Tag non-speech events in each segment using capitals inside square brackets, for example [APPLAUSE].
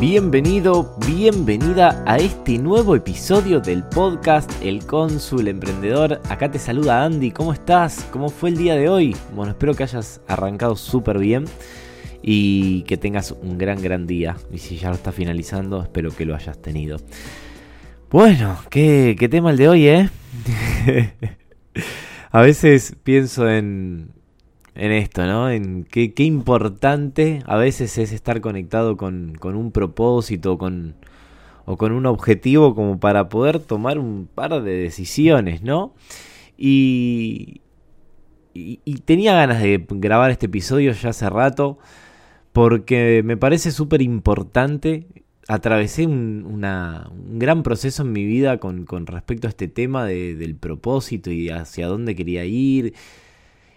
Bienvenido, bienvenida a este nuevo episodio del podcast El Cónsul Emprendedor. Acá te saluda Andy, ¿cómo estás? ¿Cómo fue el día de hoy? Bueno, espero que hayas arrancado súper bien y que tengas un gran, gran día. Y si ya lo está finalizando, espero que lo hayas tenido. Bueno, qué, qué tema el de hoy, ¿eh? [LAUGHS] a veces pienso en, en esto, ¿no? En qué, qué, importante a veces es estar conectado con, con, un propósito con, o con un objetivo como para poder tomar un par de decisiones, ¿no? Y, y, tenía ganas de grabar este episodio ya hace rato porque me parece súper importante. Atravesé un, un, gran proceso en mi vida con, con respecto a este tema de, del propósito y hacia dónde quería ir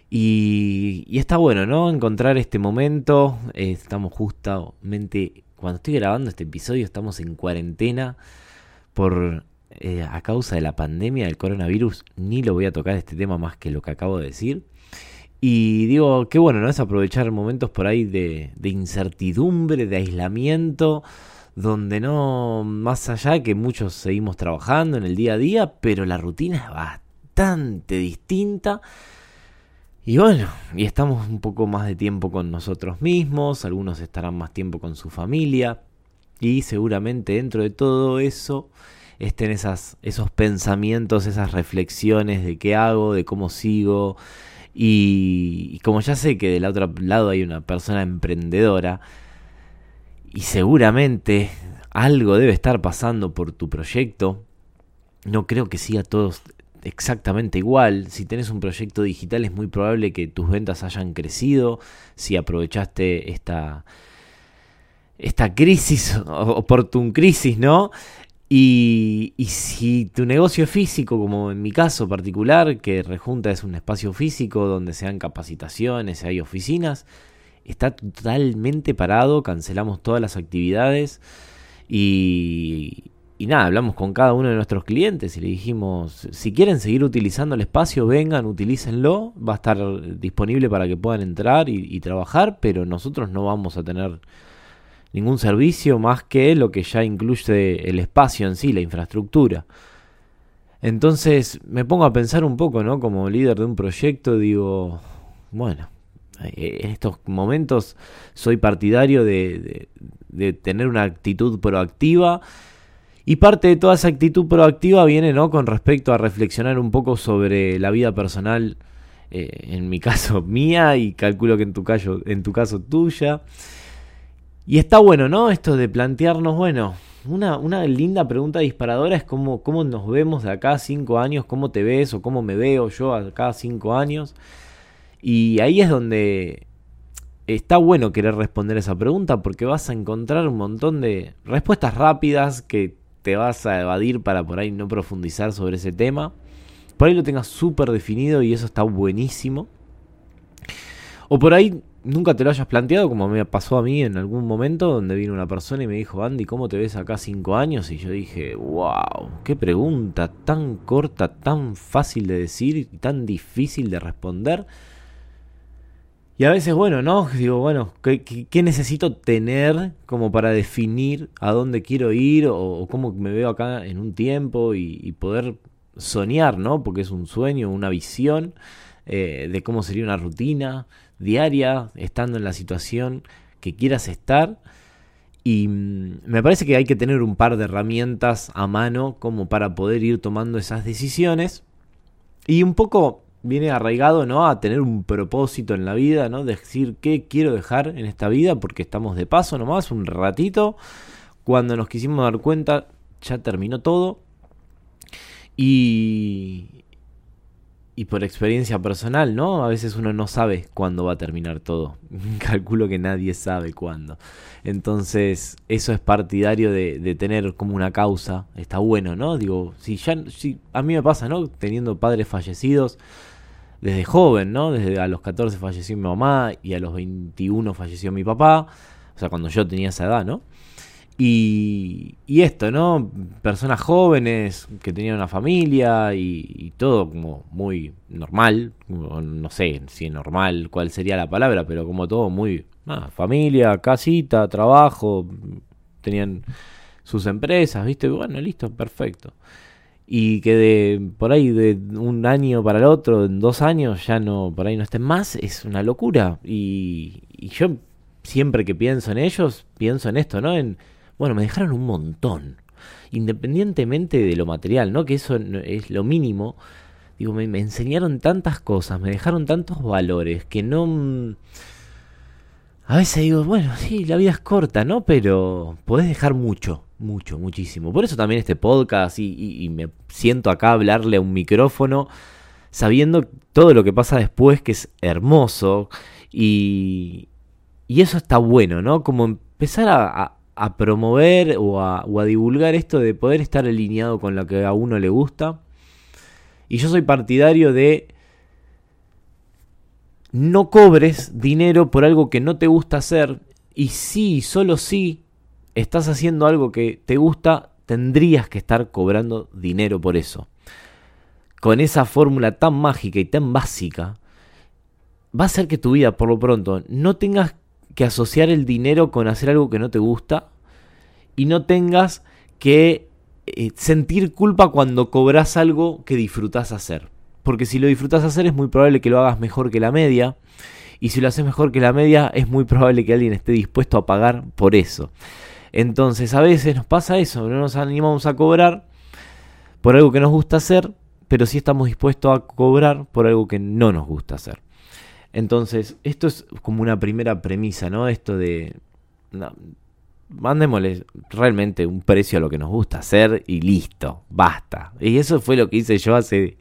y, y, está bueno, ¿no? Encontrar este momento. Eh, estamos justamente, cuando estoy grabando este episodio, estamos en cuarentena por eh, a causa de la pandemia del coronavirus. Ni lo voy a tocar este tema más que lo que acabo de decir. Y digo, qué bueno, ¿no? Es aprovechar momentos por ahí de, de incertidumbre, de aislamiento, donde no, más allá que muchos seguimos trabajando en el día a día, pero la rutina es bastante distinta. Y bueno, y estamos un poco más de tiempo con nosotros mismos, algunos estarán más tiempo con su familia y seguramente dentro de todo eso estén esas, esos pensamientos, esas reflexiones de qué hago, de cómo sigo. Y, y como ya sé que del otro lado hay una persona emprendedora y seguramente algo debe estar pasando por tu proyecto, no creo que siga todos exactamente igual. Si tenés un proyecto digital es muy probable que tus ventas hayan crecido. Si aprovechaste esta, esta crisis, oportun crisis, ¿no? Y, si tu negocio es físico, como en mi caso particular, que Rejunta es un espacio físico donde se dan capacitaciones, hay oficinas, está totalmente parado, cancelamos todas las actividades y, y nada, hablamos con cada uno de nuestros clientes y le dijimos, si quieren seguir utilizando el espacio, vengan, utilícenlo, va a estar disponible para que puedan entrar y, trabajar, pero nosotros no vamos a tener ningún servicio más que lo que ya incluye el espacio en sí, la infraestructura. Entonces me pongo a pensar un poco, ¿no? Como líder de un proyecto, digo, bueno, en estos momentos soy partidario de, de tener una actitud proactiva y parte de toda esa actitud proactiva viene ¿no? con respecto a reflexionar un poco sobre la vida personal, eh, en mi [LAUGHS] caso mía y calculo que en tu, caso, en tu caso tuya. Y está bueno, ¿no? Esto de plantearnos, bueno, una, una linda pregunta disparadora es cómo, cómo nos vemos de acá a cinco años, cómo te ves o cómo me veo yo acá a cinco años. Y ahí es donde está bueno querer responder esa pregunta porque vas a encontrar un montón de respuestas rápidas que te vas a evadir para por ahí no profundizar sobre ese tema. Por ahí lo tengas súper definido y eso está buenísimo. O por ahí nunca te lo hayas planteado, como me pasó a mí en algún momento, donde vino una persona y me dijo, Andy, ¿cómo te ves acá cinco años? Y yo dije, wow, qué pregunta tan corta, tan fácil de decir y tan difícil de responder. Y a veces, bueno, ¿no? Digo, bueno, ¿qué, necesito tener como para definir a dónde quiero ir o, cómo me veo acá en un tiempo y, poder soñar, ¿no? Porque es un sueño, una visión eh, de cómo sería una rutina diaria, estando en la situación que quieras estar. Y mmm, me parece que hay que tener un par de herramientas a mano como para poder ir tomando esas decisiones. Y un poco viene arraigado ¿no? a tener un propósito en la vida, ¿no? decir qué quiero dejar en esta vida, porque estamos de paso nomás, un ratito. Cuando nos quisimos dar cuenta, ya terminó todo. Y, y por experiencia personal, ¿no? A veces uno no sabe cuándo va a terminar todo. [LAUGHS] Calculo que nadie sabe cuándo. Entonces, eso es partidario de, de, tener como una causa. Está bueno, ¿no? Digo, si ya, si a mí me pasa, ¿no? Teniendo padres fallecidos, desde joven, ¿no? Desde a los 14 falleció mi mamá y a los 21 falleció mi papá, o sea, cuando yo tenía esa edad, ¿no? Y, y esto, ¿no? Personas jóvenes que tenían una familia y, todo como muy normal, no sé si normal cuál sería la palabra, pero como todo muy... familia, casita, trabajo, tenían sus empresas, ¿viste? Bueno, listo, perfecto y que de por ahí de un año para el otro, en dos años, ya no, por ahí no estén más, es una locura. Y, y yo siempre que pienso en ellos, pienso en esto, ¿no? En, bueno, me dejaron un montón, independientemente de lo material, ¿no? Que eso es lo mínimo. Digo, me, enseñaron tantas cosas, me dejaron tantos valores que no... A veces digo, bueno, sí, la vida es corta, ¿no? Pero podés dejar mucho mucho, muchísimo. Por eso también este podcast y, me siento acá a hablarle a un micrófono sabiendo todo lo que pasa después, que es hermoso. Y, y eso está bueno, ¿no? Como empezar a, promover o a, a divulgar esto de poder estar alineado con lo que a uno le gusta. Y yo soy partidario de no cobres dinero por algo que no te gusta hacer. Y sí, solo sí, estás haciendo algo que te gusta, tendrías que estar cobrando dinero por eso. Con esa fórmula tan mágica y tan básica, va a hacer que tu vida, por lo pronto, no tengas que asociar el dinero con hacer algo que no te gusta y no tengas que eh, sentir culpa cuando cobras algo que disfrutas hacer. Porque si lo disfrutas hacer es muy probable que lo hagas mejor que la media. Y si lo haces mejor que la media es muy probable que alguien esté dispuesto a pagar por eso. Entonces a veces nos pasa eso, no nos animamos a cobrar por algo que nos gusta hacer, pero sí estamos dispuestos a cobrar por algo que no nos gusta hacer. Entonces, esto es como una primera premisa, ¿no? Esto de... mandémosle realmente un precio a lo que nos gusta hacer y listo, basta. Y eso fue lo que hice yo hace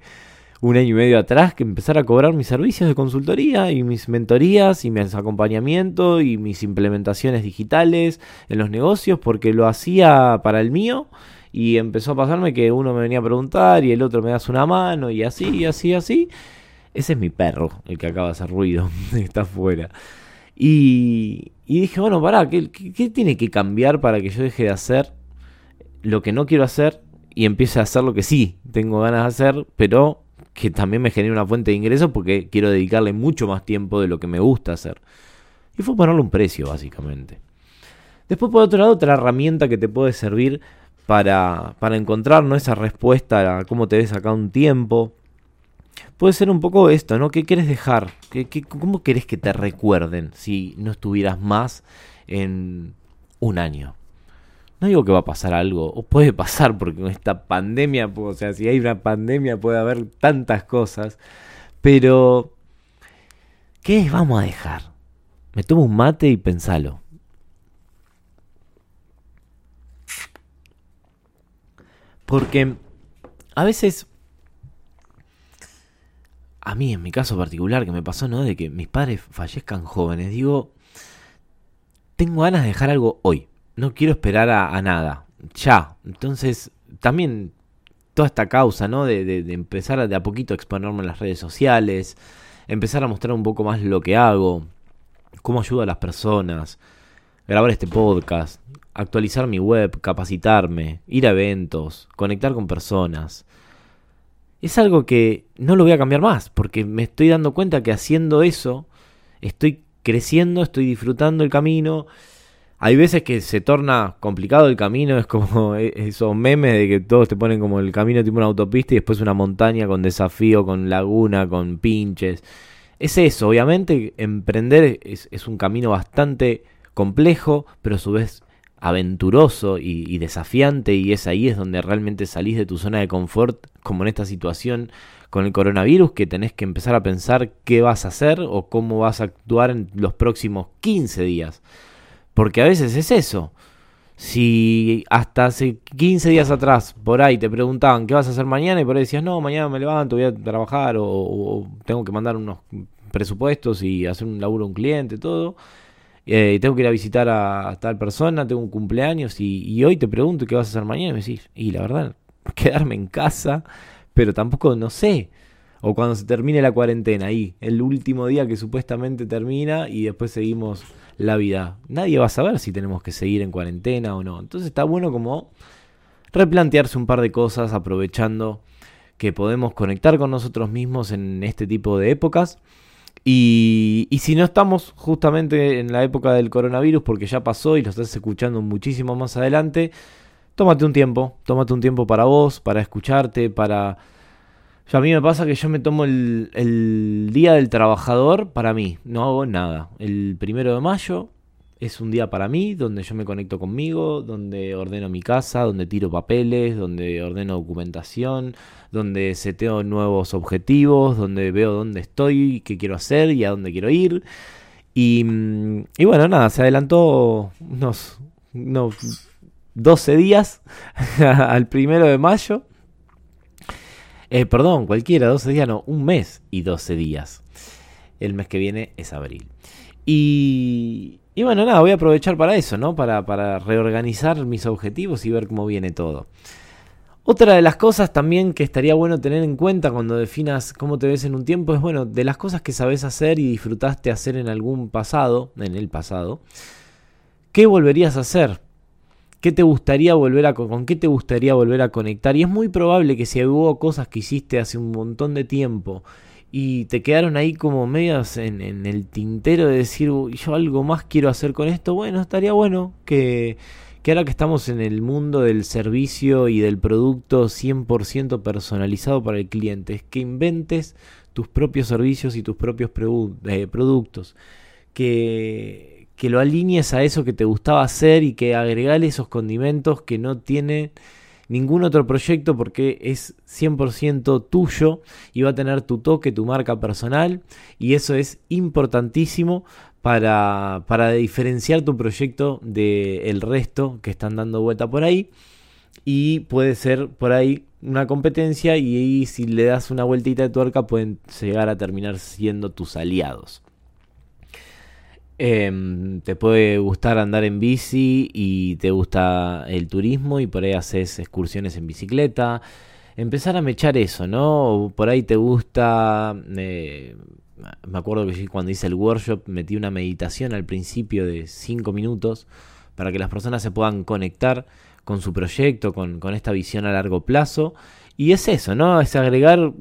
un año y medio atrás que empezar a cobrar mis servicios de consultoría y mis mentorías y mis acompañamientos y mis implementaciones digitales en los negocios porque lo hacía para el mío y empezó a pasarme que uno me venía a preguntar y el otro me das una mano y así, y así, así. Ese es mi perro, el que acaba de hacer ruido, [LAUGHS] está afuera. Y, y dije, bueno, pará, ¿qué, ¿qué tiene que cambiar para que yo deje de hacer lo que no quiero hacer y empiece a hacer lo que sí tengo ganas de hacer, pero que también me genera una fuente de ingresos porque quiero dedicarle mucho más tiempo de lo que me gusta hacer. Y fue ponerle un precio, básicamente. Después, por otro lado, otra herramienta que te puede servir para, para encontrar ¿no? esa respuesta a cómo te ves acá un tiempo. Puede ser un poco esto, ¿no? ¿Qué quieres dejar? ¿Qué, qué, cómo querés que te recuerden si no estuvieras más en un año? No digo que va a pasar algo, o puede pasar porque con esta pandemia, o sea, si hay una pandemia puede haber tantas cosas, pero ¿qué vamos a dejar? Me tomo un mate y pensalo. Porque a veces, a mí en mi caso particular que me pasó, ¿no? De que mis padres fallezcan jóvenes, digo, tengo ganas de dejar algo hoy no quiero esperar a, nada, ya. Entonces, también toda esta causa, ¿no? De, empezar de a poquito a exponerme en las redes sociales, empezar a mostrar un poco más lo que hago, cómo ayudo a las personas, grabar este podcast, actualizar mi web, capacitarme, ir a eventos, conectar con personas. Es algo que no lo voy a cambiar más, porque me estoy dando cuenta que haciendo eso estoy creciendo, estoy disfrutando el camino hay veces que se torna complicado el camino, es como [LAUGHS] e-, esos memes de que todos te ponen como el camino tipo una autopista y después una montaña con desafío, con laguna, con pinches. Es eso, obviamente emprender es, un camino bastante complejo, pero a su vez aventuroso y, desafiante y es ahí es donde realmente salís de tu zona de confort, como en esta situación con el coronavirus, que tenés que empezar a pensar qué vas a hacer o cómo vas a actuar en los próximos 15 días. Porque a veces es eso. Si hasta hace 15 días atrás por ahí te preguntaban qué vas a hacer mañana y por ahí decías, no, mañana me levanto, voy a trabajar o, tengo que mandar unos presupuestos y hacer un laburo a un cliente, todo. Eh, tengo que ir a visitar a, tal persona, tengo un cumpleaños y, y, hoy te pregunto qué vas a hacer mañana y me decís, y la verdad, quedarme en casa, pero tampoco no sé. O cuando se termine la cuarentena, ahí, el último día que supuestamente termina y después seguimos la vida. Nadie va a saber si tenemos que seguir en cuarentena o no. Entonces está bueno como replantearse un par de cosas aprovechando que podemos conectar con nosotros mismos en este tipo de épocas. Y, si no estamos justamente en la época del coronavirus, porque ya pasó y lo estás escuchando muchísimo más adelante, tómate un tiempo, tómate un tiempo para vos, para escucharte, para... a mí me pasa que yo me tomo el Día del Trabajador para mí, no hago nada. El primero de mayo es un día para mí, donde yo me conecto conmigo, donde ordeno mi casa, donde tiro papeles, donde ordeno documentación, donde seteo nuevos objetivos, donde veo dónde estoy, qué quiero hacer y a dónde quiero ir. Y, mm, y bueno, nada, se adelantó unos, 12 días [LAUGHS] al primero de mayo. Eh, perdón, cualquiera, 12 días, no, un mes y 12 días. El mes que viene es abril. Y, y bueno, nada, voy a aprovechar para eso, ¿no? Para, para reorganizar mis objetivos y ver cómo viene todo. Otra de las cosas también que estaría bueno tener en cuenta cuando definas cómo te ves en un tiempo es, bueno, de las cosas que sabes hacer y disfrutaste hacer en algún pasado, en el pasado, ¿qué volverías a hacer? ¿Qué te gustaría volver a con qué te gustaría volver a conectar? Y es muy probable que si hubo cosas que hiciste hace un montón de tiempo y te quedaron ahí como medias en, el tintero de decir, yo algo más quiero hacer con esto, bueno, estaría bueno que, ahora que estamos en el mundo del servicio y del producto 100% personalizado para el cliente, es que inventes tus propios servicios y tus propios eh, productos, que, que lo alinees a eso que te gustaba hacer y que agregale esos condimentos que no tiene ningún otro proyecto porque es 100% tuyo y va a tener tu toque, tu marca personal y eso es importantísimo para, para diferenciar tu proyecto del resto que están dando vuelta por ahí y puede ser por ahí una competencia y ahí si le das una vueltita de tuerca pueden llegar a terminar siendo tus aliados. Em, te puede gustar andar en bici y te gusta el turismo y por ahí haces excursiones en bicicleta. Empezar a mechar eso, ¿no? por ahí te gusta... Eh, me acuerdo que cuando hice el workshop metí una meditación al principio de 5 minutos para que las personas se puedan conectar con su proyecto, con, con esta visión a largo plazo. Y es eso, ¿no? Es agregar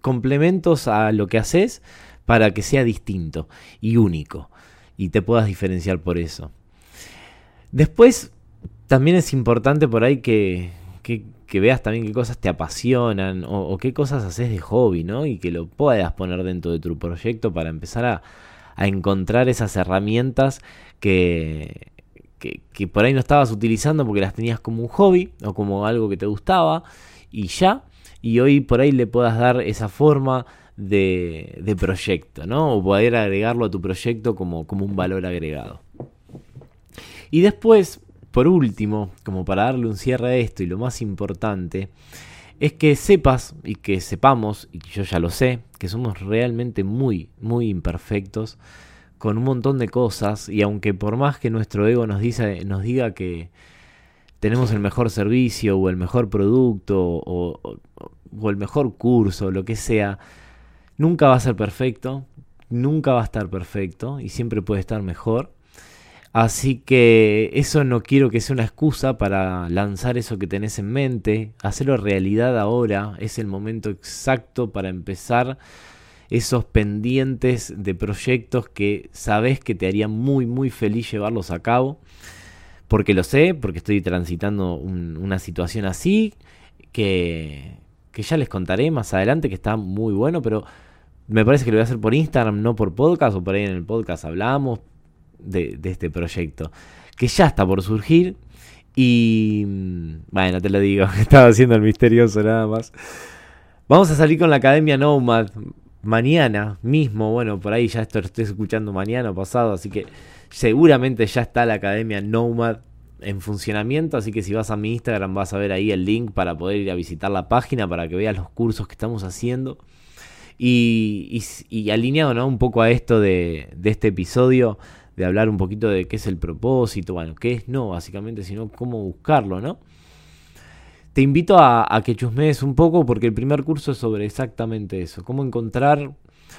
complementos a lo que haces para que sea distinto y único y te puedas diferenciar por eso. Después, también es importante por ahí que, que, veas también qué cosas te apasionan o, qué cosas haces de hobby, ¿no? Y que lo puedas poner dentro de tu proyecto para empezar a, a encontrar esas herramientas que, que, que, por ahí no estabas utilizando porque las tenías como un hobby o como algo que te gustaba y ya. Y hoy por ahí le puedas dar esa forma de, de proyecto, ¿no? O poder agregarlo a tu proyecto como, como un valor agregado. Y después, por último, como para darle un cierre a esto y lo más importante, es que sepas y que sepamos, y yo ya lo sé, que somos realmente muy, muy imperfectos con un montón de cosas y aunque por más que nuestro ego nos, dice, nos diga que tenemos el mejor servicio o el mejor producto o, o, o el mejor curso, lo que sea, Nunca va a ser perfecto, nunca va a estar perfecto y siempre puede estar mejor. Así que eso no quiero que sea una excusa para lanzar eso que tenés en mente, hacerlo realidad ahora, es el momento exacto para empezar esos pendientes de proyectos que sabes que te harían muy muy feliz llevarlos a cabo. Porque lo sé, porque estoy transitando una situación así, que, que ya les contaré más adelante, que está muy bueno, pero me parece que lo voy a hacer por Instagram, no por podcast, o por ahí en el podcast hablamos de, este proyecto, que ya está por surgir. Y mm, bueno, te lo digo, [LAUGHS] estaba haciendo el misterioso nada más. Vamos a salir con la Academia Nomad mañana mismo. Bueno, por ahí ya esto lo estoy escuchando mañana o pasado, así que seguramente ya está la Academia Nomad en funcionamiento. Así que si vas a mi Instagram vas a ver ahí el link para poder ir a visitar la página para que veas los cursos que estamos haciendo. Y, alineado ¿no? un poco a esto de, este episodio, de hablar un poquito de qué es el propósito, bueno, qué es no, básicamente, sino cómo buscarlo, ¿no? te invito a, que chusmees un poco porque el primer curso es sobre exactamente eso, cómo encontrar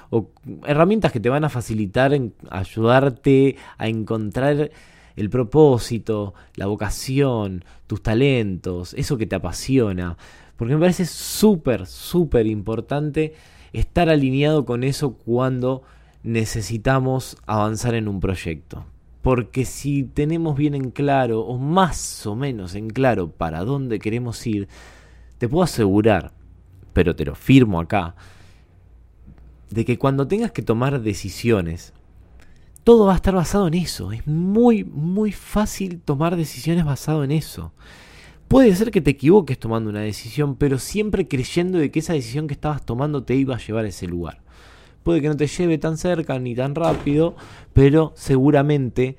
o herramientas que te van a facilitar en ayudarte a encontrar el propósito, la vocación, tus talentos, eso que te apasiona. Porque me parece súper, súper importante estar alineado con eso cuando necesitamos avanzar en un proyecto. Porque si tenemos bien en claro, o más o menos en claro, para dónde queremos ir, te puedo asegurar, pero te lo firmo acá, de que cuando tengas que tomar decisiones, todo va a estar basado en eso. Es muy, muy fácil tomar decisiones basado en eso. Puede ser que te equivoques tomando una decisión, pero siempre creyendo de que esa decisión que estabas tomando te iba a llevar a ese lugar. Puede que no te lleve tan cerca ni tan rápido, pero seguramente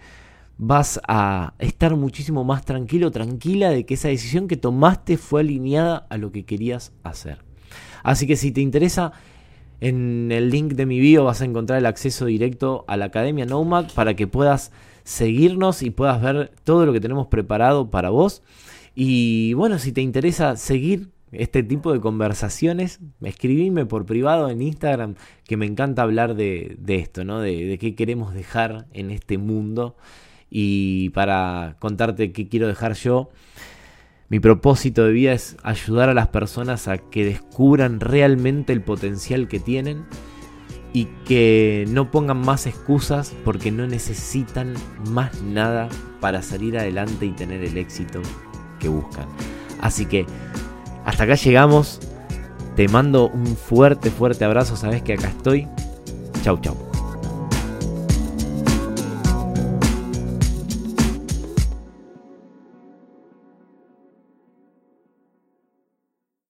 vas a estar muchísimo más tranquilo, tranquila de que esa decisión que tomaste fue alineada a lo que querías hacer. Así que si te interesa en el link de mi bio vas a encontrar el acceso directo a la Academia Nomad para que puedas seguirnos y puedas ver todo lo que tenemos preparado para vos. Y bueno, si te interesa seguir este tipo de conversaciones, escribime por privado en Instagram, que me encanta hablar de, esto, ¿no? De, de, qué queremos dejar en este mundo. Y para contarte qué quiero dejar yo, mi propósito de vida es ayudar a las personas a que descubran realmente el potencial que tienen y que no pongan más excusas porque no necesitan más nada para salir adelante y tener el éxito que buscan. Así que hasta acá llegamos. Te mando un fuerte, fuerte abrazo. Sabes que acá estoy. Chau, chau.